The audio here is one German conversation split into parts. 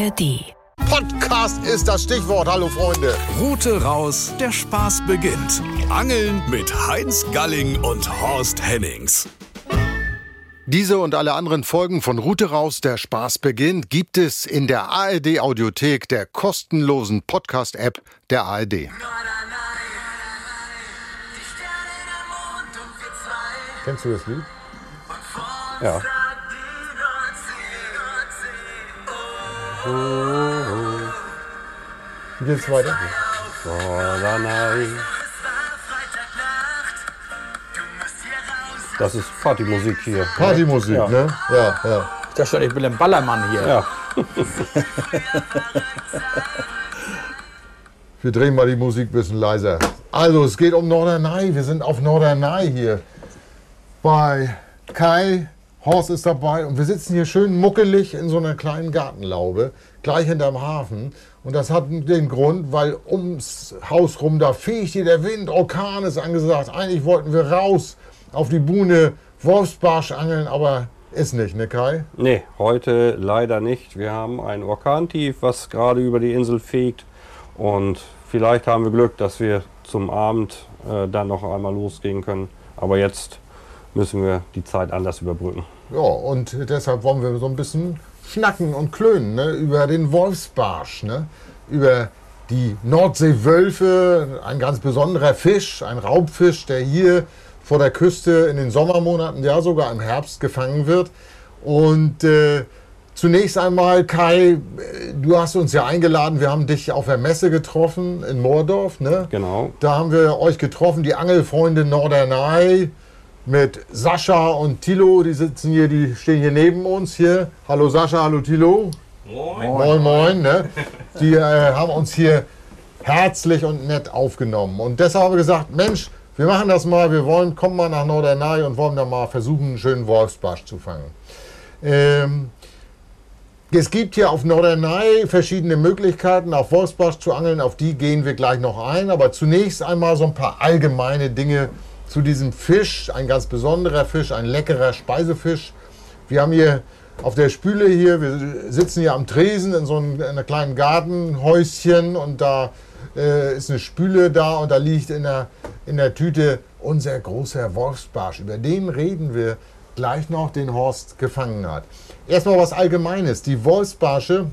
ARD. Podcast ist das Stichwort. Hallo Freunde. Route raus, der Spaß beginnt. Angeln mit Heinz Galling und Horst Hennings. Diese und alle anderen Folgen von Route raus, der Spaß beginnt, gibt es in der ARD Audiothek, der kostenlosen Podcast-App der ARD. Kennst du das Lied? Ja. Wie geht's weiter? Das ist Partymusik hier. Partymusik, Ja. ne? Ja, ja. Ich dachte schon, ich bin ein Ballermann hier. Ja. Wir drehen mal die Musik ein bisschen leiser. Also, es geht um Norderney. Wir sind auf Norderney hier. Bei Kai. Horst ist dabei und wir sitzen hier schön muckelig in so einer kleinen Gartenlaube, gleich hinterm Hafen. Und das hat den Grund, weil ums Haus rum, da fegt hier der Wind, Orkan ist angesagt. Eigentlich wollten wir raus auf die Buhne Wolfsbarsch angeln, aber ist nicht, ne Kai? Nee, heute leider nicht. Wir haben ein Orkantief, was gerade über die Insel fegt. Und vielleicht haben wir Glück, dass wir zum Abend äh, dann noch einmal losgehen können. Aber jetzt müssen wir die Zeit anders überbrücken. Ja, und deshalb wollen wir so ein bisschen schnacken und klönen ne, über den Wolfsbarsch, ne, über die Nordseewölfe, ein ganz besonderer Fisch, ein Raubfisch, der hier vor der Küste in den Sommermonaten, ja sogar im Herbst gefangen wird. Und äh, zunächst einmal, Kai, äh, du hast uns ja eingeladen, wir haben dich auf der Messe getroffen in Moordorf, ne? Genau. Da haben wir euch getroffen, die Angelfreunde Norderney mit Sascha und Tilo. Die sitzen hier, die stehen hier neben uns hier. Hallo Sascha, hallo Tilo. Moin. Moin, moin. Ne? Die äh, haben uns hier herzlich und nett aufgenommen. Und deshalb haben wir gesagt, Mensch, wir machen das mal. Wir wollen, kommen mal nach Norderney und wollen da mal versuchen, einen schönen Wolfsbarsch zu fangen. Ähm, es gibt hier auf Norderney verschiedene Möglichkeiten, auf Wolfsbarsch zu angeln. Auf die gehen wir gleich noch ein. Aber zunächst einmal so ein paar allgemeine Dinge zu diesem Fisch. Ein ganz besonderer Fisch, ein leckerer Speisefisch. Wir haben hier auf der Spüle hier, wir sitzen hier am Tresen in so einem, in kleinen Gartenhäuschen und da äh, ist eine Spüle da und da liegt in der, in der Tüte unser großer Wolfsbarsch. Über den reden wir gleich noch, den Horst gefangen hat. Erstmal was Allgemeines. Die Wolfsbarsche,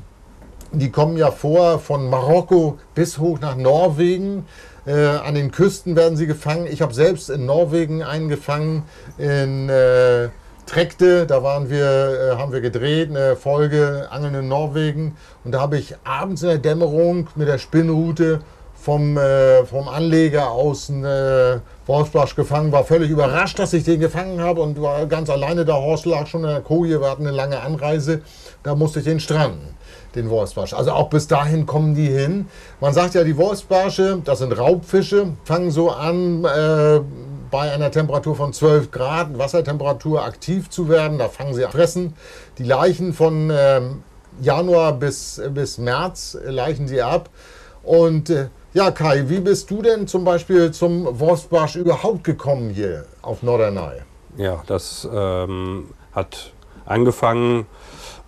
die kommen ja vor von Marokko bis hoch nach Norwegen. Äh, an den Küsten werden sie gefangen. Ich habe selbst in Norwegen einen gefangen, in äh, Trekte. Da waren wir, äh, haben wir gedreht, eine Folge Angeln in Norwegen. Und da habe ich abends in der Dämmerung mit der Spinnrute vom, äh, vom Anleger aus einen äh, Wolfsbarsch gefangen. War völlig überrascht, dass ich den gefangen habe und war ganz alleine. Der Horst lag schon in der Koje. Wir hatten eine lange Anreise. Da musste ich den stranden den Wolfsbarsch. Also auch bis dahin kommen die hin. Man sagt ja, die Wolfsbarsche, das sind Raubfische, fangen so an, äh, bei einer Temperatur von 12 Grad Wassertemperatur aktiv zu werden. Da fangen sie an fressen. Die Leichen von ähm, Januar bis, bis März leichen sie ab. Und äh, ja, Kai, wie bist du denn zum Beispiel zum Wolfsbarsch überhaupt gekommen hier auf Norderney? Ja, das ähm, hat angefangen,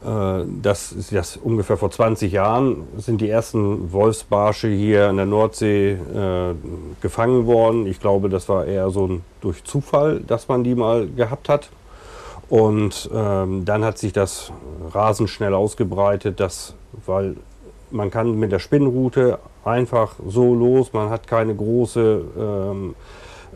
äh, das ist das ungefähr vor 20 Jahren, sind die ersten Wolfsbarsche hier in der Nordsee äh, gefangen worden. Ich glaube, das war eher so ein, durch Zufall, dass man die mal gehabt hat. Und ähm, dann hat sich das rasend schnell ausgebreitet, dass, weil man kann mit der Spinnrute einfach so los, man hat keine große ähm,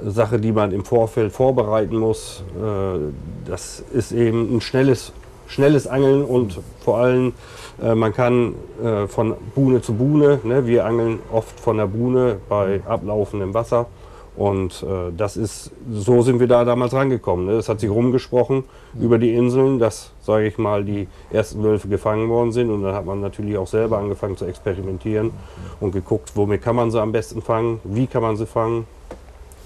Sache, die man im Vorfeld vorbereiten muss. Äh, das ist eben ein schnelles, schnelles Angeln und vor allem äh, man kann äh, von Buhne zu Buhne, ne, wir angeln oft von der Buhne bei ablaufendem Wasser. Und das ist, so sind wir da damals rangekommen. Ne? Es hat sich rumgesprochen über die Inseln, dass, sage ich mal, die ersten Wölfe gefangen worden sind. Und dann hat man natürlich auch selber angefangen zu experimentieren und geguckt, womit kann man sie am besten fangen, wie kann man sie fangen,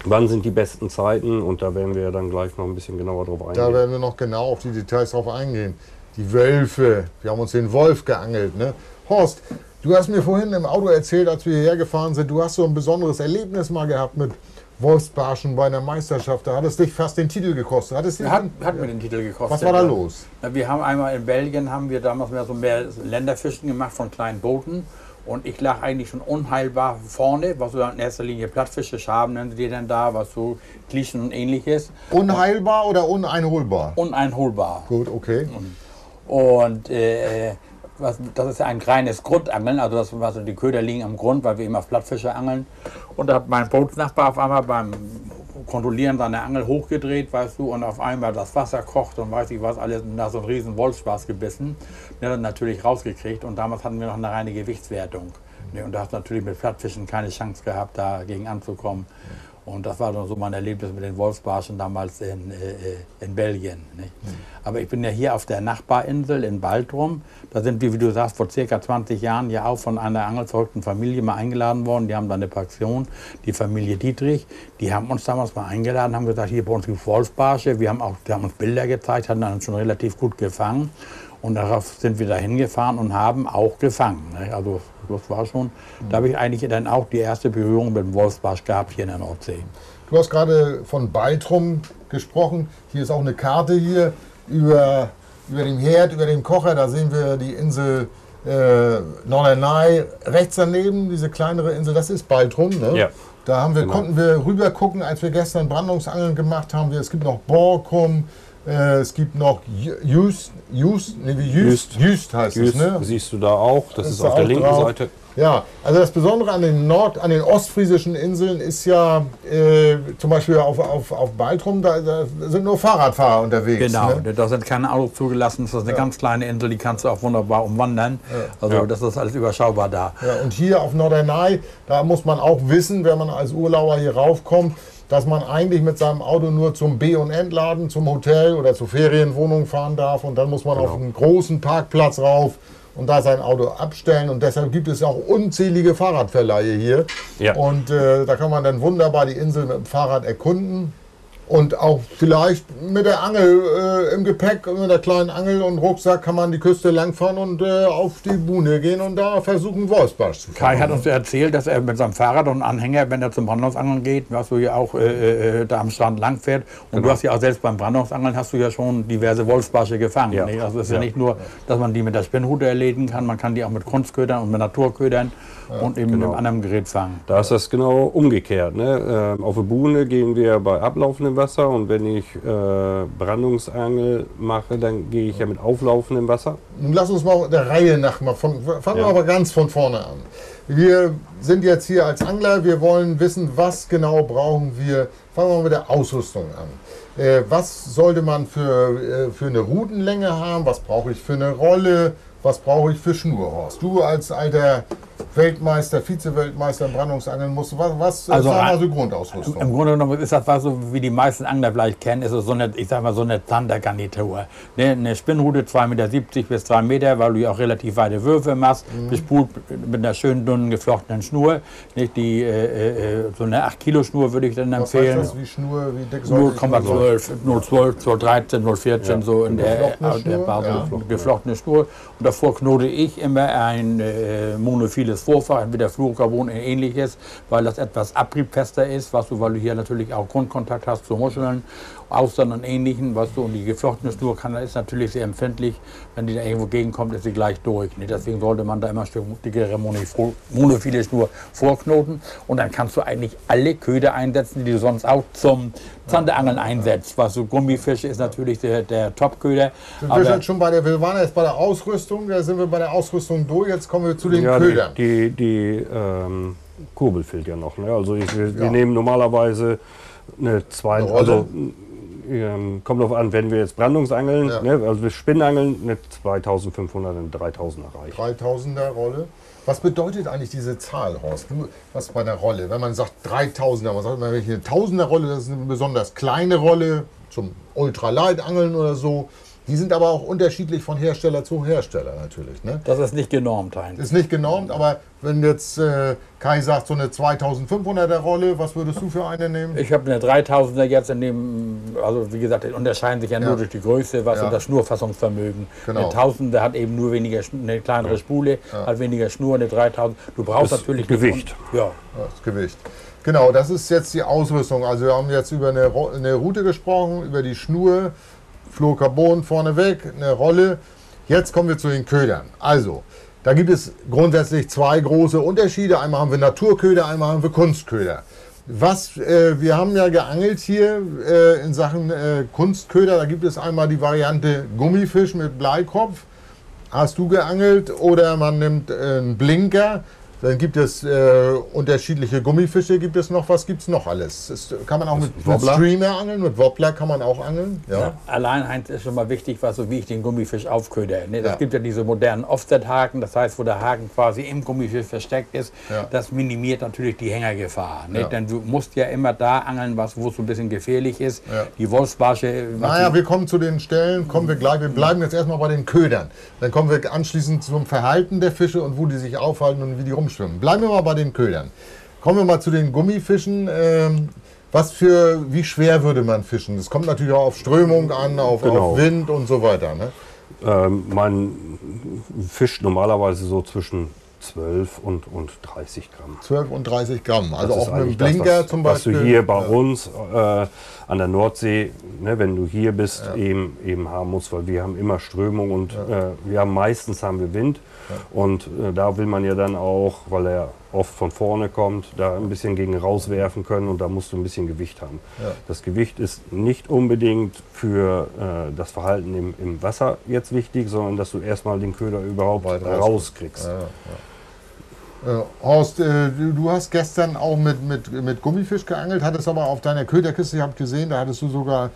wann sind die besten Zeiten. Und da werden wir dann gleich noch ein bisschen genauer drauf Da eingehen. werden wir noch genau auf die Details drauf eingehen. Die Wölfe, wir haben uns den Wolf geangelt. Ne? Horst, du hast mir vorhin im Auto erzählt, als wir hierher gefahren sind, du hast so ein besonderes Erlebnis mal gehabt mit Wolfsbarschen bei einer Meisterschaft. Da hat es dich fast den Titel gekostet. Hat, es hat, hat mir den Titel gekostet. Was war da los? Wir haben einmal in Belgien, haben wir damals mehr so mehr Länderfischen gemacht von kleinen Booten. Und ich lag eigentlich schon unheilbar vorne, was so in erster Linie Plattfische, Schaben nennen die denn da, was so Klischen und ähnliches. Unheilbar oder uneinholbar? Uneinholbar. Gut, okay. Und äh, was, das ist ja ein kleines Grundangeln, also das, also die Köder liegen am Grund, weil wir immer auf Plattfische angeln. Und da hat mein Bootsnachbar auf einmal beim Kontrollieren seiner Angel hochgedreht, weißt du, und auf einmal das Wasser kocht und weiß ich was alles, und da so einen riesen Wolfspaß gebissen. Der hat natürlich rausgekriegt und damals hatten wir noch eine reine Gewichtswertung. Und da hast du natürlich mit Plattfischen keine Chance gehabt, dagegen anzukommen. Und das war dann so mein Erlebnis mit den Wolfsbarschen damals in, äh, in Belgien. Mhm. Aber ich bin ja hier auf der Nachbarinsel in Baltrum. Da sind wir, wie du sagst, vor circa 20 Jahren ja auch von einer angelzeugten Familie mal eingeladen worden. Die haben da eine Pension, die Familie Dietrich. Die haben uns damals mal eingeladen, haben gesagt, hier bei uns gibt es Wolfsbarsche. Wir haben, auch, die haben uns Bilder gezeigt, hatten dann schon relativ gut gefangen. Und darauf sind wir da hingefahren und haben auch gefangen. Ne? Also das war schon, da habe ich eigentlich dann auch die erste Berührung mit dem Wolfsbarsch gehabt hier in der Nordsee. Du hast gerade von Baltrum gesprochen. Hier ist auch eine Karte hier über, über dem Herd, über dem Kocher. Da sehen wir die Insel äh, Norderney rechts daneben, diese kleinere Insel. Das ist Baltrum. Ne? Ja. Da haben wir, genau. konnten wir rüber gucken, als wir gestern Brandungsangeln gemacht haben. Es gibt noch Borkum, es gibt noch Just, Just, nee, Just, Just, Just heißt Just, es, ne? Siehst du da auch, das, das ist auf der linken drauf. Seite. Ja, also das Besondere an den Nord-, an den ostfriesischen Inseln ist ja äh, zum Beispiel auf, auf, auf Baltrum, da, da, sind nur Fahrradfahrer unterwegs. Genau, ne? da sind keine Autos zugelassen. Das ist eine ja. ganz kleine Insel, die kannst du auch wunderbar umwandern. Ja. Also ja. das ist alles überschaubar da. Ja, und hier auf Norderney, da muss man auch wissen, wenn man als Urlauber hier raufkommt, dass man eigentlich mit seinem Auto nur zum B- und Entladen, zum Hotel oder zur Ferienwohnung fahren darf und dann muss man genau. auf einen großen Parkplatz rauf und da sein Auto abstellen und deshalb gibt es auch unzählige Fahrradverleihe hier ja. und äh, da kann man dann wunderbar die Insel mit dem Fahrrad erkunden und auch vielleicht mit der Angel äh, im Gepäck, mit der kleinen Angel und Rucksack kann man die Küste langfahren und äh, auf die Buhne gehen und da versuchen, Wolfsbarsch zu fangen. Kai hat uns erzählt, dass er mit seinem Fahrrad und Anhänger, wenn er zum Brandungsangeln geht, was du ja auch äh, äh, da am Strand langfährt. Und genau. du hast ja auch selbst beim Brandungsangeln hast du ja schon diverse Wolfsbarsche gefangen. Ja. Also es ist ja. ja. nicht nur, dass man die mit der Spinnhute erledigen kann, man kann die auch mit Kunstködern und mit Naturködern ja, und eben genau. mit einem anderen Gerät fangen. Da ist das genau umgekehrt. Ne? Ähm, auf der Buhne gehen wir bei ablaufendem Wasser und wenn ich äh, Brandungsangel mache, dann gehe ich ja mit auflaufendem Wasser. Nun lass uns mal der Reihe nach mal von, fangen ja. wir aber ganz von vorne an. Wir sind jetzt hier als Angler, wir wollen wissen, was genau brauchen wir. Fangen wir mal mit der Ausrüstung an. Äh, was sollte man für, äh, für eine Routenlänge haben? Was brauche ich für eine Rolle? Was brauche ich für Schnurhorst? Du als alter Weltmeister, Vize-Weltmeister im Brandungsangeln musst. Was, was also, sagen wir so Grundausrüstung? Im Grunde genommen ist das was so, wie die meisten Angler vielleicht kennen, ist es so eine, ich sag mal, so eine Zandergarnitur. Ne, eine Spinnrute 2,70 Meter bis 3 Meter, weil du ja auch relativ weite Würfe machst, mhm. bespult mit einer schönen, dünnen, geflochtenen Schnur. Nicht die, äh, äh, so eine 8 Kilo Schnur würde ich dann was empfehlen. Heißt das, wie Schnur, wie dick 0,12, 0,12, 0,13, 0,14, ja. so in der, der Basis. Ja. Geflochtene Schnur. Und davor knote ich immer ein äh, monophiles Vorfach, entweder Fluorocarbon oder ähnliches, weil das etwas abriebfester ist, was du, weil du hier natürlich auch Grundkontakt hast zu Muscheln, Austern und ähnlichen, was du, und die geflochtene Schnur kann, ist natürlich sehr empfindlich, wenn die da irgendwo gegenkommt, ist sie gleich durch. Ne? Deswegen sollte man da immer ein Stück dickere monophile Schnur vorknoten und dann kannst du eigentlich alle Köder einsetzen, die du sonst auch zum Zanderangeln einsetzt. Was so Gummifische ist natürlich der, der Top-Köder. Wir, sind schon bei der, wir waren jetzt bei der Ausrüstung, da sind wir bei der Ausrüstung durch, jetzt kommen wir zu den ja, Ködern. Die, die, die ähm, Kurbel fehlt ja noch. Ne? Also ich, wir, ja. wir, nehmen normalerweise eine zweite, also ähm, kommt darauf an, wenn wir jetzt Brandungsangeln, ja. ne, also wir Spinnangeln, eine 2500 und 3000er reicht. 3000er Rolle. Was bedeutet eigentlich diese Zahl, Horst? Was bei der Rolle? Wenn man sagt 3000er, man sagt immer, welche eine 1000er Rolle, das ist eine besonders kleine Rolle zum Ultralight-Angeln oder so. Die sind aber auch unterschiedlich von Hersteller zu Hersteller natürlich. Ne? Das ist nicht genormt eigentlich. Ist nicht genormt, aber wenn jetzt äh, Kai sagt, so eine 2500er Rolle, was würdest du für eine nehmen? Ich habe eine 3000er jetzt in dem, also wie gesagt, die unterscheiden sich ja, ja. nur durch die Größe, was ja. und das Schnurfassungsvermögen. Genau. Eine 1000er hat eben nur weniger, eine kleinere Spule, ja. hat weniger Schnur, eine 3000. Du brauchst das natürlich Gewicht. Ja. Das Gewicht. Genau, das ist jetzt die Ausrüstung. Also wir haben jetzt über eine, eine Route gesprochen, über die Schnur, Fluorcarbon vorneweg, eine Rolle. Jetzt kommen wir zu den Ködern. Also, da gibt es grundsätzlich zwei große Unterschiede. Einmal haben wir Naturköder, einmal haben wir Kunstköder. Was, äh, wir haben ja geangelt hier äh, in Sachen äh, Kunstköder. Da gibt es einmal die Variante Gummifisch mit Bleikopf. Hast du geangelt oder man nimmt äh, einen Blinker. Dann gibt es äh, unterschiedliche Gummifische, gibt es noch, was gibt es noch alles? Das kann man auch mit, mit? Streamer angeln, mit Wobbler kann man auch angeln. Ja. Ja. Allein Heinz ist schon mal wichtig, was so wie ich den Gummifisch aufköder. Ne? Das Ja. gibt ja diese modernen Offset-Haken, das heißt, wo der Haken quasi im Gummifisch versteckt ist. Das minimiert natürlich die Hängergefahr. Ne? Denn du musst ja immer da angeln, was, wo es so ein bisschen gefährlich ist. Die Wolfsbarsche. Naja, wir kommen zu den Stellen, kommen wir gleich. Wir bleiben jetzt erstmal bei den Ködern. Dann kommen wir anschließend zum Verhalten der Fische und wo die sich aufhalten und wie die rumschwimmen. Bleiben wir mal bei den Ködern. Kommen wir mal zu den Gummifischen. Ähm, was für, wie schwer würde man fischen? Das kommt natürlich auch auf Strömung an, auf, Genau. auf Wind und so weiter. Ne? Ähm, man fischt normalerweise so zwischen 12 und, und 30 Gramm. 12 und 30 Gramm. Also Das auch mit dem eigentlich das, Blinker was, zum was Beispiel. du hier bei uns äh, an der Nordsee, ne, wenn du hier bist, eben, eben haben musst, weil wir haben immer Strömung und äh, wir haben meistens haben wir Wind. Und äh, da will man ja dann auch, weil er oft von vorne kommt, da ein bisschen gegen rauswerfen können und da musst du ein bisschen Gewicht haben. Ja. Das Gewicht ist nicht unbedingt für äh, das Verhalten im, im Wasser jetzt wichtig, sondern dass du erstmal den Köder überhaupt rauskriegst. Ja, ja. Äh, Horst, äh, du, hast gestern auch mit, mit, mit Gummifisch geangelt, hattest aber auf deiner Köderkiste, ich habe gesehen, da hattest du sogar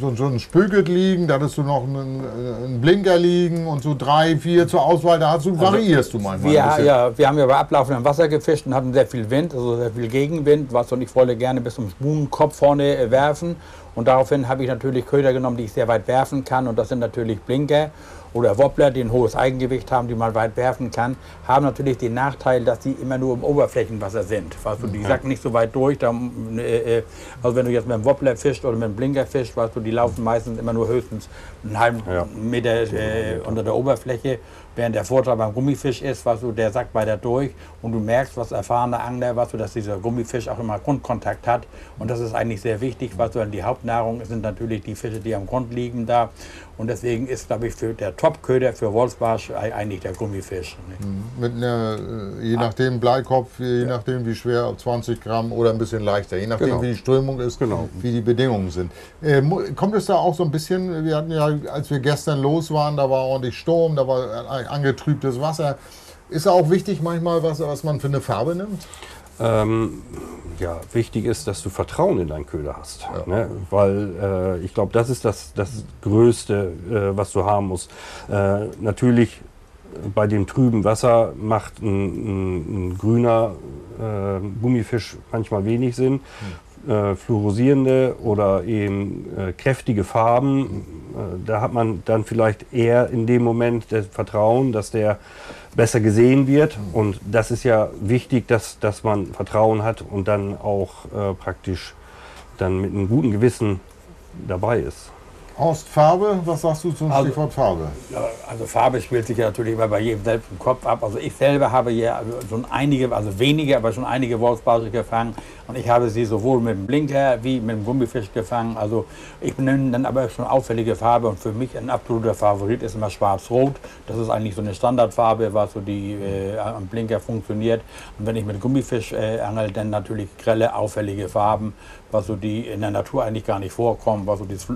so, so einen Spögelt liegen, da hattest du noch einen, einen Blinker liegen und so drei, vier zur Auswahl, da hast du, variierst du manchmal. Wir, ja, wir haben ja bei ablaufendem Wasser gefischt und hatten sehr viel Wind, also sehr viel Gegenwind, was und ich wollte gerne bis zum Spunenkopf vorne äh, werfen. Und daraufhin habe ich natürlich Köder genommen, die ich sehr weit werfen kann. Und das sind natürlich Blinker oder Wobbler, die ein hohes Eigengewicht haben, die man weit werfen kann. Haben natürlich den Nachteil, dass die immer nur im Oberflächenwasser sind. Weißt du, die sacken nicht so weit durch. Da, äh, äh, also wenn du jetzt mit einem Wobbler fischst oder mit einem Blinker fischst, weißt du, die laufen meistens immer nur höchstens einen halben Ja. Meter äh, unter der Oberfläche. Während der Vorteil beim Gummifisch ist, was du, der sackt weiter durch und du merkst, was erfahrene Angler, was du, dass dieser Gummifisch auch immer Grundkontakt hat. Und das ist eigentlich sehr wichtig, was du, die Hauptnahrung sind natürlich die Fische, die am Grund liegen da. Und deswegen ist, glaube ich, für der Top-Köder für Wolfsbarsch ei- eigentlich der Gummifisch. Ne? Mit einer, äh, je nachdem Bleikopf, je nachdem wie schwer, 20 Gramm oder ein bisschen leichter, je nachdem Genau. wie die Strömung ist, Genau. wie die Bedingungen sind. Äh, kommt es da auch so ein bisschen, wir hatten ja, als wir gestern los waren, da war ordentlich Sturm, da war ein angetrübtes Wasser. Ist auch wichtig manchmal, was, was man für eine Farbe nimmt? Ähm, ja, wichtig ist, dass du Vertrauen in deinen Köder hast. Ne? Weil äh, ich glaube, das ist das, das Größte, äh, was du haben musst. Äh, natürlich äh, bei dem trüben Wasser macht ein, ein, ein grüner äh, Gummifisch manchmal wenig Sinn. Äh, fluorosierende oder eben kräftige Farben, da hat man dann vielleicht eher in dem Moment das Vertrauen, dass der besser gesehen wird. Und das ist ja wichtig, dass, dass man Vertrauen hat und dann auch äh, praktisch dann mit einem guten Gewissen dabei ist. Horst, Farbe, was sagst du zum Also- Stichwort Farbe? Also Farbe spielt sich ja natürlich immer bei jedem selbst im Kopf ab. Also ich selber habe ja schon einige, also wenige, aber schon einige Wolfsbarsche gefangen. Und ich habe sie sowohl mit dem Blinker wie mit dem Gummifisch gefangen. Also ich nenne dann aber schon auffällige Farbe. Und für mich ein absoluter Favorit ist immer schwarz-rot. Das ist eigentlich so eine Standardfarbe, was so die äh, am Blinker funktioniert. Und wenn ich mit Gummifisch äh, angel, dann natürlich grelle, auffällige Farben, was so die in der Natur eigentlich gar nicht vorkommen, was so dieses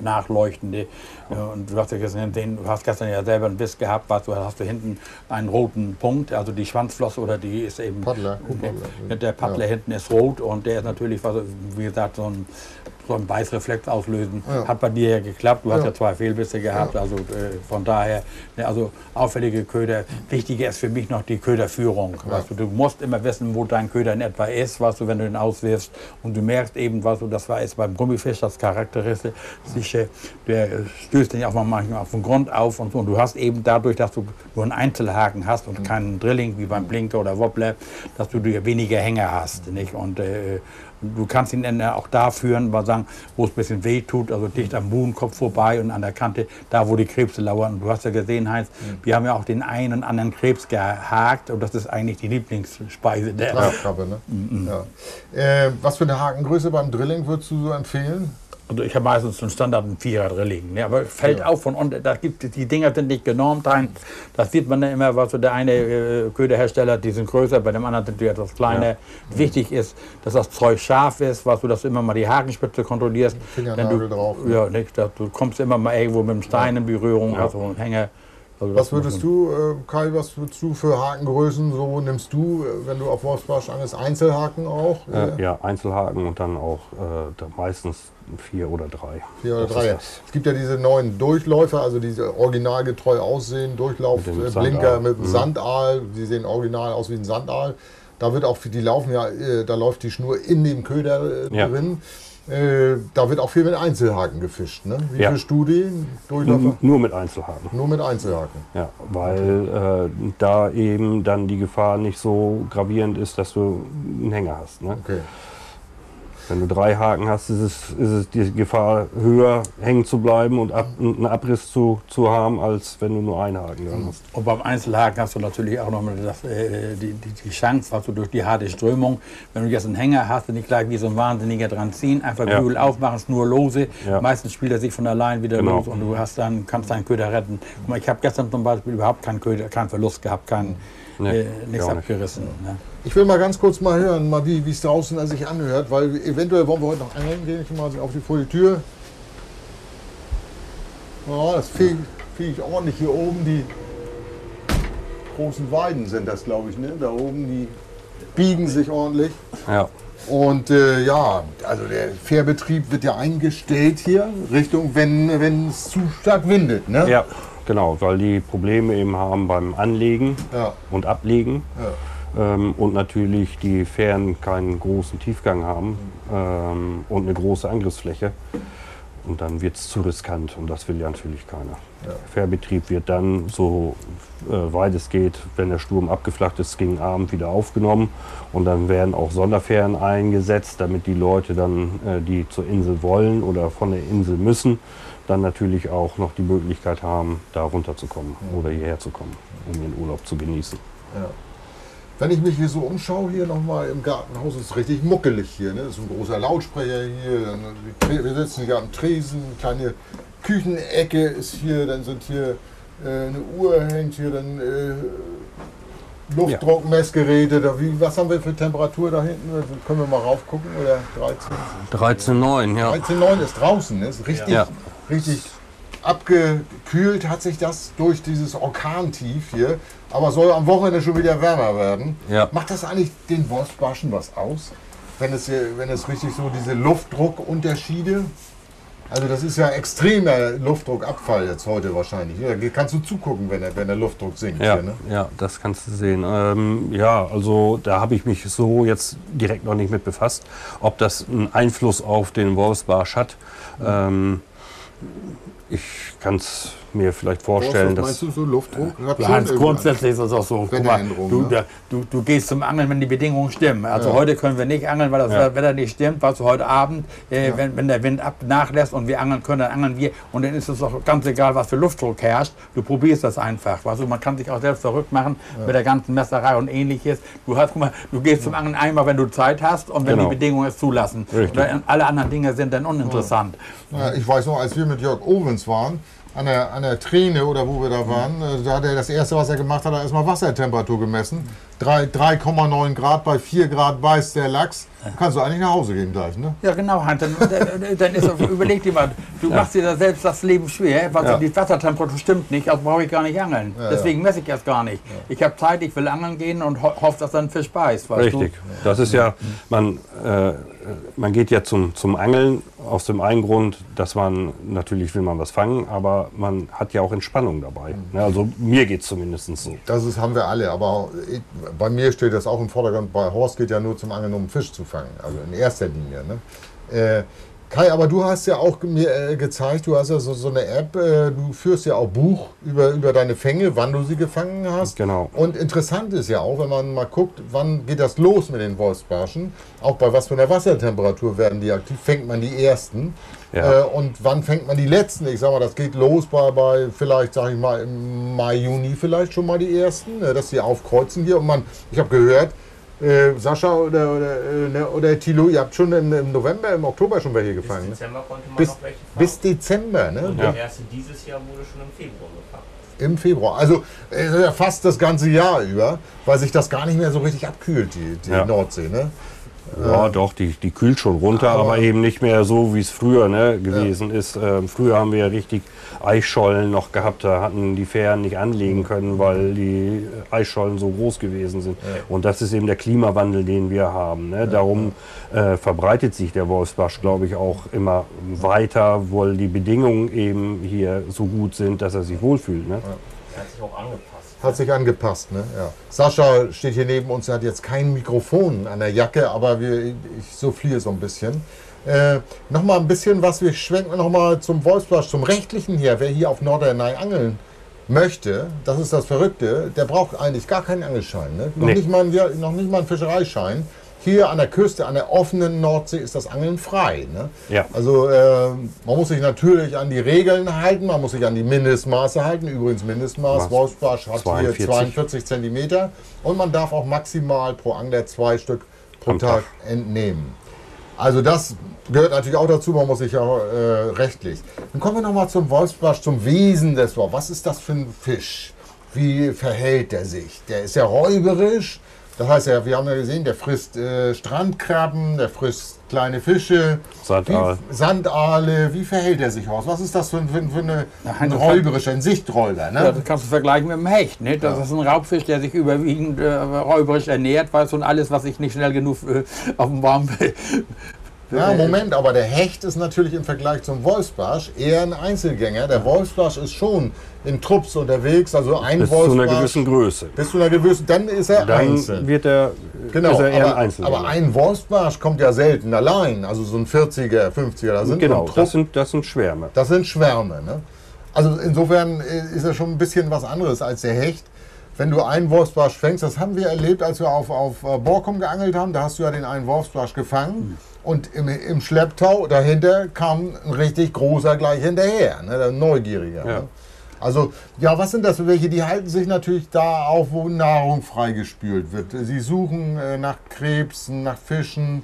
nachleuchtende. Und du hast ja gesehen, den- du hast gestern ja selber einen Biss gehabt, was du hast du hinten einen roten Punkt, also die Schwanzflosse oder die ist eben Paddler. der, der Paddler hinten ist rot und der ist natürlich, was, wie gesagt, so ein, so ein Beißreflex auslösen. Ja. Hat bei dir ja geklappt, du hast Ja. zwei Fehlbisse gehabt, also äh, von daher, ne, also auffällige Köder. Wichtiger ist für mich noch die Köderführung. Weißt du, du musst immer wissen, wo dein Köder in etwa ist, weißt du, wenn du ihn auswirfst und du merkst eben, was du, das war jetzt beim Gummifisch das Charakteristische, der stößt den ja auch mal manchmal auf den Grund auf und so. Und du hast eben dadurch, dass du nur einen Einzelhaken hast und keinen Drilling wie beim Blinker oder Wobbler, dass du dir weniger Hänger hast. Nicht? Und äh, Du kannst ihn dann auch da führen, mal sagen, wo es ein bisschen weh tut, also dicht am Buhnenkopf vorbei und an der Kante, da wo die Krebse lauern. Und du hast ja gesehen, Heinz, mhm. wir haben ja auch den einen und anderen Krebs gehakt und das ist eigentlich die Lieblingsspeise der Tragkrabbe, ne? Mhm. Ja. Äh, was für eine Hakengröße beim Drilling würdest du so empfehlen? Also ich habe meistens so einen Standard einen Vierer drin liegen. Ne? Aber fällt ja. auf von unten, da gibt, die Dinger sind nicht genormt ein. Das sieht man dann immer, was so der eine äh, Köderhersteller, die sind größer, bei dem anderen sind die etwas kleiner. Ja. Wichtig ist, dass das Zeug scharf ist, was du, dass du immer mal die Hakenspitze kontrollierst. Fingernagel du, drauf. Ja, nicht, dass, du kommst immer mal irgendwo mit dem Stein in Berührung, ja. also Hänger. Also was würdest du, äh, Kai, was würdest du für Hakengrößen so nimmst du, äh, wenn du auf Wolfsbarsch angelst, Einzelhaken auch? Äh, ja, Einzelhaken und dann auch äh, meistens vier oder drei. Vier oder das drei. Es gibt ja diese neuen Durchläufer, also diese originalgetreu aussehen, Durchlaufblinker mit, mit mhm. Sandaal, die sehen original aus wie ein Sandaal. Da wird auch, die laufen ja, äh, da läuft die Schnur in dem Köder äh, ja. drin. Äh, da wird auch viel mit Einzelhaken gefischt. Ne? Wie ja. fischst du den? Nur mit Einzelhaken. Nur mit Einzelhaken. Ja, weil äh, da eben dann die Gefahr nicht so gravierend ist, dass du einen Hänger hast. Ne? Okay. Wenn du drei Haken hast, ist es, ist es die Gefahr höher, hängen zu bleiben und ab, einen Abriss zu, zu haben, als wenn du nur einen Haken dran hast. Und beim Einzelhaken hast du natürlich auch noch mal das, äh, die, die, die, Chance, was du durch die harte Strömung, wenn du jetzt einen Hänger hast und nicht gleich wie so ein Wahnsinniger dran ziehen, einfach ja. Bügel aufmachen, nur lose. Ja. Meistens spielt er sich von allein wieder genau. los und du hast dann, kannst deinen Köder retten. Guck mal, ich habe gestern zum Beispiel überhaupt keinen Köder, keinen Verlust gehabt, keinen, nee, äh, nichts abgerissen. Ne? Ich will mal ganz kurz mal hören, mal wie es draußen sich anhört, weil eventuell wollen wir heute noch angeln gehen. Ich mal auf die vor die Tür. Oh, das fege ich ordentlich hier oben. Die großen Weiden sind das, glaube ich. Ne? Da oben, die biegen sich ordentlich. Ja. Und äh, ja, also der Fährbetrieb wird ja eingestellt hier, Richtung, wenn es zu stark windet. Ne? Ja, genau, weil die Probleme eben haben beim Anlegen ja. und Ablegen. Ja ähm, und natürlich die Fähren keinen großen Tiefgang haben ähm, und eine große Angriffsfläche. Und dann wird es zu riskant und das will ja natürlich keiner. Ja. Fährbetrieb wird dann, so äh, weit es geht, wenn der Sturm abgeflacht ist, gegen Abend wieder aufgenommen. Und dann werden auch Sonderfähren eingesetzt, damit die Leute dann, äh, die zur Insel wollen oder von der Insel müssen, dann natürlich auch noch die Möglichkeit haben, da runterzukommen ja. oder hierher zu kommen, um ihren Urlaub zu genießen. Ja. Wenn ich mich hier so umschaue, hier nochmal im Gartenhaus, ist es richtig muckelig hier. Ne? Das ist ein großer Lautsprecher hier. Wir sitzen hier am Tresen, kleine Küchenecke ist hier, dann sind hier äh, eine Uhr hängt hier, dann äh, Luftdruckmessgeräte. Da, wie, was haben wir für Temperatur da hinten? Also können wir mal raufgucken? Oder 13? 13,9, ja. 13,9 ist draußen, ne? ist richtig, ja. richtig abgekühlt hat sich das durch dieses Orkantief hier, aber soll am Wochenende schon wieder wärmer werden. Ja. Macht das eigentlich den Wolfsbarschen was aus? Wenn es, wenn es richtig so diese Luftdruckunterschiede also das ist ja extremer Luftdruckabfall jetzt heute wahrscheinlich. Da kannst du zugucken, wenn der, wenn der Luftdruck sinkt. Ja, hier, ne? ja das kannst du sehen. Ähm, ja, also da habe ich mich so jetzt direkt noch nicht mit befasst, ob das einen Einfluss auf den Wolfsbarsch hat. Ähm, ich kann es mir vielleicht vorstellen, dass. Meinst du so Luftdruck? Hans, grundsätzlich ist es auch so. Guck mal, du, ne? du, du, gehst zum Angeln, wenn die Bedingungen stimmen. Also ja. heute können wir nicht angeln, weil das ja. Wetter nicht stimmt. Was heute Abend, äh, ja. wenn, wenn der Wind ab nachlässt und wir angeln können, dann angeln wir. Und dann ist es auch ganz egal, was für Luftdruck herrscht. Du probierst das einfach. Also man kann sich auch selbst verrückt machen mit der ganzen Messerei und ähnliches. Du hast, guck mal, du gehst zum Angeln einmal, wenn du Zeit hast und wenn genau. die Bedingungen es zulassen. Alle anderen Dinge sind dann uninteressant. ich weiß noch, als wir mit Jörg Owens waren, an der, an der Träne oder wo wir da waren, mhm. da hat er das erste, was er gemacht hat, er erstmal Wassertemperatur gemessen. 3,9 Grad, bei 4 Grad weiß der Lachs. Kannst du eigentlich nach Hause gehen gleich, ne? Ja, genau, Hans. Dann, dann ist, überleg dir mal, du ja. machst dir da selbst das Leben schwer, weil ja. die Wassertemperatur stimmt nicht, also brauche ich gar nicht angeln. Ja, Deswegen messe ich das gar nicht. Ich habe Zeit, ich will angeln gehen und ho hoffe, dass dann ein Fisch beißt. Richtig. Du? Das ist ja, man, äh, man geht ja zum, zum Angeln aus dem einen Grund, dass man, natürlich will man was fangen, aber man hat ja auch Entspannung dabei. Mhm. Also mir geht es zumindest so. Das ist, haben wir alle, aber ich, bei mir steht das auch im Vordergrund. Bei Horst geht ja nur zum Angeln, um Fisch zu fangen, also in erster Linie. Ne? Äh, Kai, aber du hast ja auch mir äh, gezeigt, du hast ja so, so eine App, äh, du führst ja auch Buch über, über deine Fänge, wann du sie gefangen hast. Genau. Und interessant ist ja auch, wenn man mal guckt, wann geht das los mit den Wolfsbarschen, auch bei was für einer Wassertemperatur werden die aktiv, fängt man die ersten. Ja. Äh, und wann fängt man die letzten? Ich sag mal, das geht los bei, bei vielleicht, sag ich mal, im Mai, Juni vielleicht schon mal die ersten, äh, dass sie aufkreuzen hier. Und man, ich habe gehört, äh, Sascha oder, oder, äh, ne, oder Thilo, ihr habt schon im, im November, im Oktober schon welche gefangen. Bis Ne? Dezember konnte man Bis, noch welche fangen. bis Dezember, ne? Und Ja. der erste dieses Jahr wurde schon im Februar gefangen. Im Februar. Also äh, fast das ganze Jahr über, weil sich das gar nicht mehr so richtig abkühlt, die, die Ja. Nordsee. Ne? Ja, doch, die, die kühlt schon runter, aber, eben nicht mehr so, wie es früher ne, gewesen ist. Ähm, früher haben wir ja richtig Eisschollen noch gehabt, da hatten die Fähren nicht anlegen können, weil die Eisschollen so groß gewesen sind. Und das ist eben der Klimawandel, den wir haben. Ne? Darum äh, verbreitet sich der Wolfsbarsch, glaube ich, auch immer weiter, weil die Bedingungen eben hier so gut sind, dass er sich wohlfühlt. Ne? Er hat sich auch angepasst. Hat sich angepasst. Ne? Ja. Sascha steht hier neben uns, er hat jetzt kein Mikrofon an der Jacke, aber wir, ich souffliere so ein bisschen. Äh, nochmal ein bisschen was, wir schwenken nochmal zum Wolfsbarsch, zum Rechtlichen hier. Wer hier auf Norderney angeln möchte, das ist das Verrückte, der braucht eigentlich gar keinen Angelschein. Ne? Noch, Nee. nicht mal, einen- noch nicht mal einen Fischereischein. Hier an der Küste, an der offenen Nordsee ist das Angeln frei. Ne? Ja. Also äh, man muss sich natürlich an die Regeln halten, man muss sich an die Mindestmaße halten. Übrigens Mindestmaß? Wolfsbarsch hat 42. hier 42 Zentimeter und man darf auch maximal pro Angler zwei Stück pro Am Tag, entnehmen. Also das gehört natürlich auch dazu, man muss sich ja äh, rechtlich. Dann kommen wir nochmal zum Wolfsbarsch, zum Wesen des Wolfs. Was ist das für ein Fisch? Wie verhält er sich? Der ist ja räuberisch. Das heißt ja, wir haben ja gesehen, der frisst äh, Strandkrabben, der frisst kleine Fische, Sandaal. Wie, Sandaale. Wie verhält er sich aus? Was ist das für, ein- für, für eine, Na, ein das- räuberischer, ein Sichträuber? Ne? Ja, das kannst du vergleichen mit dem Hecht. Ne? Das ist ein Raubfisch, der sich überwiegend äh, räuberisch ernährt, weißt du, und alles, was sich nicht schnell genug äh, auf dem Baum Ja, Moment, aber der Hecht ist natürlich im Vergleich zum Wolfsbarsch eher ein Einzelgänger. Der Wolfsbarsch ist schon in Trupps unterwegs, also ein Bis zu Wolfsbarsch. einer gewissen Größe. bis zu einer gewissen, dann ist er Dann einzeln. wird er, Genau, ist er eher ein aber, Einzelgänger. aber ein Wolfsbarsch kommt ja selten allein. Also so ein 40er, 50er, da sind genau, Trupp, das sind, das sind Schwärme. das sind Schwärme. Ne? Also insofern äh, ist er schon ein bisschen was anderes als der Hecht. Wenn du einen Wolfsbarsch fängst, das haben wir erlebt, als wir auf, auf äh, Borkum geangelt haben, da hast du ja den einen Wolfsbarsch gefangen und im, im Schlepptau dahinter kam ein richtig großer gleich hinterher, ne, der Neugieriger. Ja. Ne? Also, ja, was sind das für welche? Die halten sich natürlich da auf, wo Nahrung freigespült wird. Sie suchen äh, nach Krebsen, nach Fischen,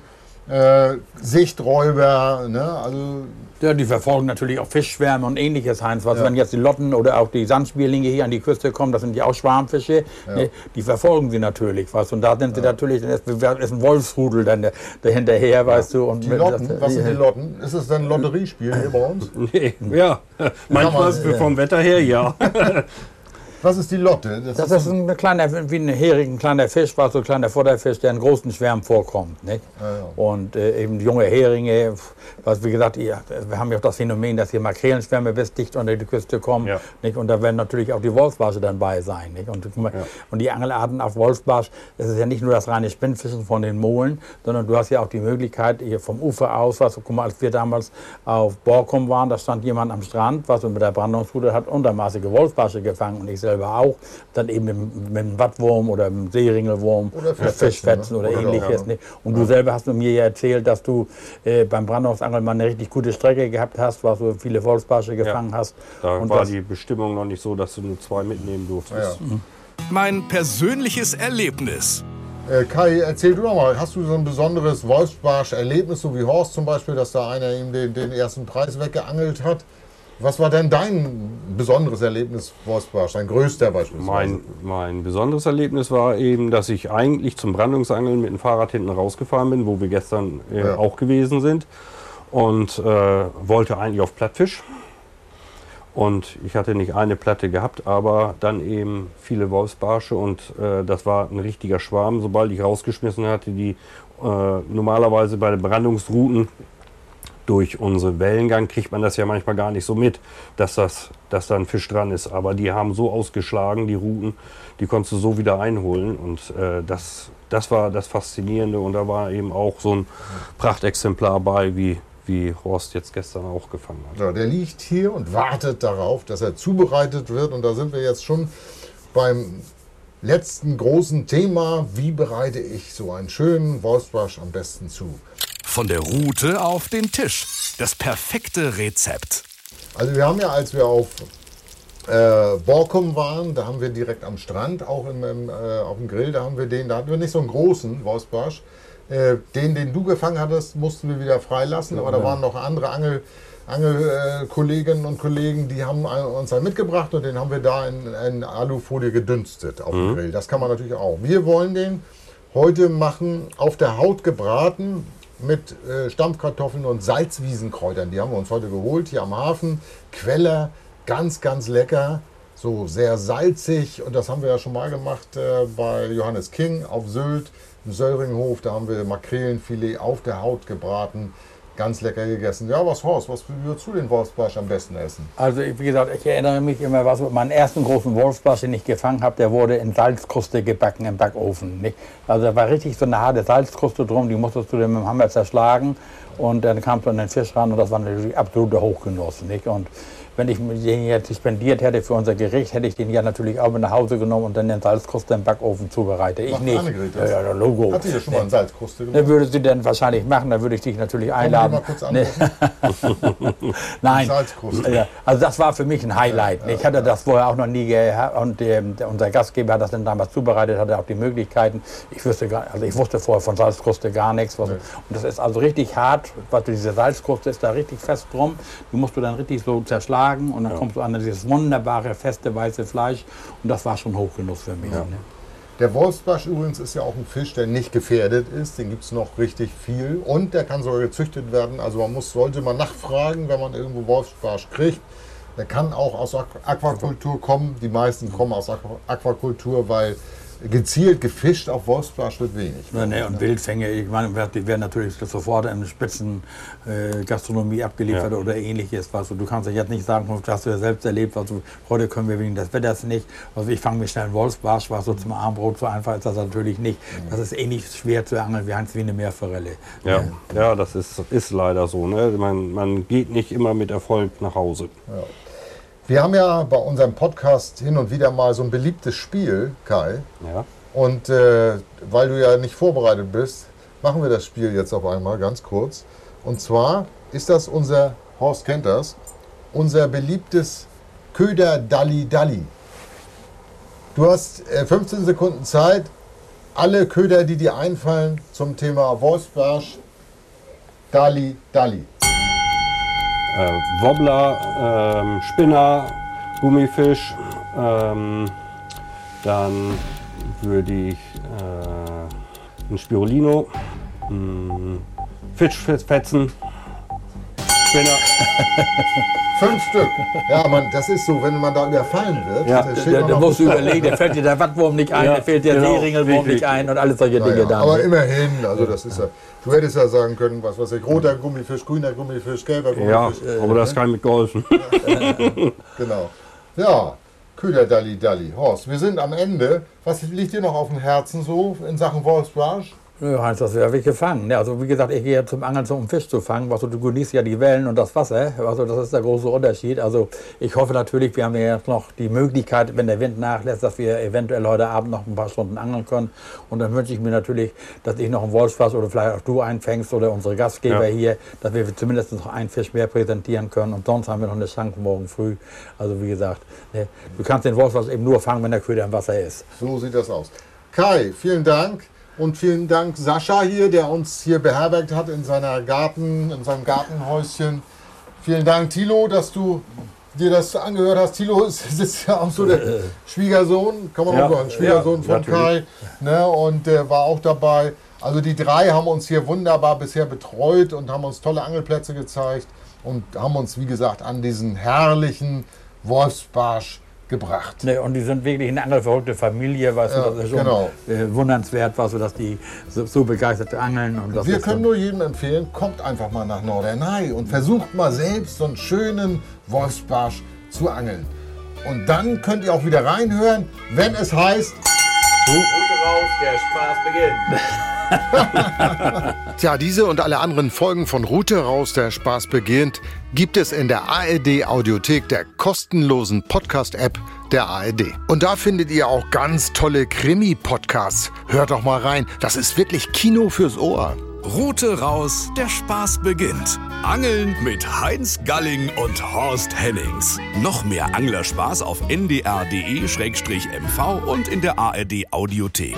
äh, Sichträuber, ne? also Ja, die verfolgen natürlich auch Fischschwärme und ähnliches, Heinz. Was, Wenn jetzt die Lotten oder auch die Sandspierlinge hier an die Küste kommen, das sind ja auch Schwarmfische, ne, die verfolgen sie natürlich. Was. Und da sind sie natürlich, dann ist, ist ein Wolfsrudel dann da- dahinterher, weißt du. Und Die mit- Lotten, das- was sind die Lotten? Ist es dann ein Lotteriespiel hier bei uns? Nee, ja, manchmal mal, ja. vom Wetter her ja. Was ist die Lotte? Das ist ein kleiner, wie ein Hering, ein kleiner Fisch, was so ein kleiner Futterfisch, der in großen Schwärmen vorkommt. Nicht? Und äh, eben junge Heringe, was wie gesagt, ihr, wir haben ja auch das Phänomen, dass hier Makrelenschwärme bis dicht unter die Küste kommen. Ja. Nicht? Und da werden natürlich auch die Wolfsbarsche dann bei sein. Nicht? Und, und die Angelarten auf Wolfsbarsch, das ist ja nicht nur das reine Spinnfischen von den Molen, sondern du hast ja auch die Möglichkeit, hier vom Ufer aus, was, guck mal, als wir damals auf Borkum waren, da stand jemand am Strand, was mit der Brandungsrute hat untermaßige Wolfsbarsche gefangen und ich selber auch. Dann eben mit, mit einem Wattwurm oder einem Seeringelwurm Oder oder Fischfetzen, ne? oder, Oder ähnliches. ja. nicht? Und du selber hast mir ja erzählt, dass du äh, beim Brandungsangeln mal eine richtig gute Strecke gehabt hast, was du viele Wolfsbarsche gefangen hast. Da Und war die Bestimmung noch nicht so, dass du nur zwei mitnehmen durftest. Ja. Mein persönliches Erlebnis. Äh, Kai, erzähl du doch mal, hast du so ein besonderes Wolfsbarsch-Erlebnis, so wie Horst zum Beispiel, dass da einer ihm den, den ersten Preis weggeangelt hat? Was war denn dein besonderes Erlebnis, Wolfsbarsch, dein größter beispielsweise? Mein, mein besonderes Erlebnis war eben, dass ich eigentlich zum Brandungsangeln mit dem Fahrrad hinten rausgefahren bin, wo wir gestern äh, Ja. auch gewesen sind. Und äh, wollte eigentlich auf Plattfisch. Und ich hatte nicht eine Platte gehabt, aber dann eben viele Wolfsbarsche und äh, das war ein richtiger Schwarm. Sobald ich rausgeschmissen hatte, die äh, normalerweise bei den Brandungsrouten durch unseren Wellengang kriegt man das ja manchmal gar nicht so mit, dass, das, dass da ein Fisch dran ist. Aber die haben so ausgeschlagen, die Routen, die konntest du so wieder einholen. Und äh, das, das war das Faszinierende. Und da war eben auch so ein Prachtexemplar bei, wie, wie Horst jetzt gestern auch gefangen hat. Ja, der liegt hier und wartet darauf, dass er zubereitet wird. Und da sind wir jetzt schon beim letzten großen Thema. Wie bereite ich so einen schönen Wolfsbarsch am besten zu? Von der Route auf den Tisch. Das perfekte Rezept. Also wir haben ja, als wir auf äh, Borkum waren, da haben wir direkt am Strand, auch im, im, äh, auf dem Grill, da haben wir den, da hatten wir nicht so einen großen Wolfsbarsch. Äh, den, den du gefangen hattest, mussten wir wieder freilassen, aber da waren noch andere Angel, Angelkolleginnen und Kollegen, die haben uns einen mitgebracht und den haben wir da in, in Alufolie gedünstet auf dem Grill. Das kann man natürlich auch. Wir wollen den heute machen auf der Haut gebraten mit äh, Stampfkartoffeln und Salzwiesenkräutern. Die haben wir uns heute geholt hier am Hafen. Queller, ganz, ganz lecker. So sehr salzig und das haben wir ja schon mal gemacht äh, bei Johannes King auf Sylt im Söllringhof. Da haben wir Makrelenfilet auf der Haut gebraten. Ganz lecker gegessen. Ja, was Horst, was würdest du den Wolfsbarsch am besten essen? Also wie gesagt, ich erinnere mich immer, was meinen ersten großen Wolfsbarsch, den ich gefangen habe, der wurde in Salzkruste gebacken im Backofen. Nicht? Also da war richtig so eine harte Salzkruste drum, die musstest du dann mit dem Hammer zerschlagen und dann kam an den Fisch ran und das war natürlich absoluter Hochgenuss. Nicht? Und wenn ich den jetzt spendiert hätte für unser Gericht, hätte ich den ja natürlich auch mit nach Hause genommen und dann in Salzkruste im Backofen zubereitet. Ich Macht nicht. Ja, ja, Logo. Hat sie das schon mal in Salzkruste gemacht? Ne, würde sie dann wahrscheinlich machen, dann würde ich dich natürlich einladen. mal kurz Ne, Nein, Salzkruste. ja, also das war für mich ein Highlight. ich hatte das vorher auch noch nie gehabt und ähm, unser Gastgeber hat das dann damals zubereitet, hatte auch die Möglichkeiten. Ich wusste, gar, also ich wusste vorher von Salzkruste gar nichts. Was, Und das ist also richtig hart, was du, diese Salzkruste ist da richtig fest drum. Die musst du dann richtig so zerschlagen und dann kommst du an dieses wunderbare, feste, weiße Fleisch und das war schon Hochgenuss für mich. Ne? Der Wolfsbarsch übrigens ist ja auch ein Fisch, der nicht gefährdet ist. Den gibt es noch richtig viel. Und der kann sogar gezüchtet werden. Also man muss, sollte mal nachfragen, wenn man irgendwo Wolfsbarsch kriegt. Der kann auch aus Aqu- Aquakultur kommen. Die meisten kommen aus Aqu- Aquakultur, weil gezielt gefischt auf Wolfsbarsch wird wenig. Ja, ne, und Wildfänge, ich meine, die werden natürlich sofort in Spitzen äh, Gastronomie abgeliefert Ja. oder ähnliches. Was, du kannst ja jetzt nicht sagen, das hast du ja selbst erlebt, also, heute können wir wegen des Wetters nicht. Also ich fange mir schnell einen Wolfsbarsch, was so zum Abendbrot, so einfach ist das natürlich nicht. Das ist ähnlich schwer zu angeln wie eins wie eine Meerforelle. Ja, ja das ist, ist leider so. Ne? Man, man geht nicht immer mit Erfolg nach Hause. Wir haben ja bei unserem Podcast hin und wieder mal so ein beliebtes Spiel, Kai. Ja. Und äh, weil du ja nicht vorbereitet bist, machen wir das Spiel jetzt auf einmal ganz kurz. Und zwar ist das unser, Horst kennt das, unser beliebtes Köder Dalli Dalli. Du hast äh, 15 Sekunden Zeit, alle Köder, die dir einfallen zum Thema Wolfsbarsch, Dalli Dalli. Äh, Wobbler, ähm, Spinner, Gummifisch. Ähm, dann würde ich äh, ein Spirulino, mh, Fischfetzen, Spinner. Fünf Stück. Ja, man, das ist so, wenn man da überfallen wird. Ja, Da, da noch musst da. überlegen, da fällt dir der Wattwurm nicht ein, Ja, da fällt der genau, Seeringelwurm richtig. nicht ein und alles solche Dinge dann. aber ne? immerhin, also das ist ja. Du hättest ja sagen können, was weiß ich, roter Gummifisch, grüner Gummifisch, gelber Ja, Gummifisch. aber das kann mit geholfen. Genau. Ja, Köder Dalli Dalli. Horst, wir sind am Ende. Was liegt dir noch auf dem Herzen so in Sachen Wolfsbarsch? Ja, Heinz, das habe ich gefangen. Also wie gesagt, ich gehe zum Angeln, um Fisch zu fangen. Also, du genießt ja die Wellen und das Wasser. Also das ist der große Unterschied. Also ich hoffe natürlich, wir haben ja jetzt noch die Möglichkeit, wenn der Wind nachlässt, dass wir eventuell heute Abend noch ein paar Stunden angeln können. Und dann wünsche ich mir natürlich, dass ich noch einen Wolfsfass oder vielleicht auch du einfängst oder unsere Gastgeber Ja. hier, dass wir zumindest noch einen Fisch mehr präsentieren können. Und sonst haben wir noch eine Chance morgen früh. Also wie gesagt, ne, du kannst den Wolfsfass eben nur fangen, wenn der Köder im Wasser ist. So sieht das aus. Kai, vielen Dank. Und vielen Dank Sascha hier, der uns hier beherbergt hat in, seiner Garten, in seinem Gartenhäuschen. Vielen Dank, Thilo, dass du dir das angehört hast. Thilo ist, ist ja auch so der Schwiegersohn, kann man Ja, auch sagen, Schwiegersohn ja, von Kai. Ne, und der war auch dabei. Also die drei haben uns hier wunderbar bisher betreut und haben uns tolle Angelplätze gezeigt und haben uns, wie gesagt, an diesen herrlichen Wolfsbarsch gebracht. Ne, und die sind wirklich eine angelverrückte Familie, weißt Ja, du, das ist schon genau. äh, wundernswert, weißt du, dass die so, so begeistert angeln. Und das Wir können so, nur jedem empfehlen, kommt einfach mal nach Norderney und versucht mal selbst so einen schönen Wolfsbarsch zu angeln. Und dann könnt ihr auch wieder reinhören, wenn es heißt, Route raus, der Spaß beginnt. Tja, diese und alle anderen Folgen von Route raus, der Spaß beginnt, gibt es in der ARD Audiothek der kostenlosen Podcast-App der ARD. Und da findet ihr auch ganz tolle Krimi-Podcasts. Hört doch mal rein, das ist wirklich Kino fürs Ohr. Route raus, der Spaß beginnt. Angeln mit Heinz Galling und Horst Hennings. Noch mehr Anglerspaß auf ndr.de-mv und in der ARD Audiothek.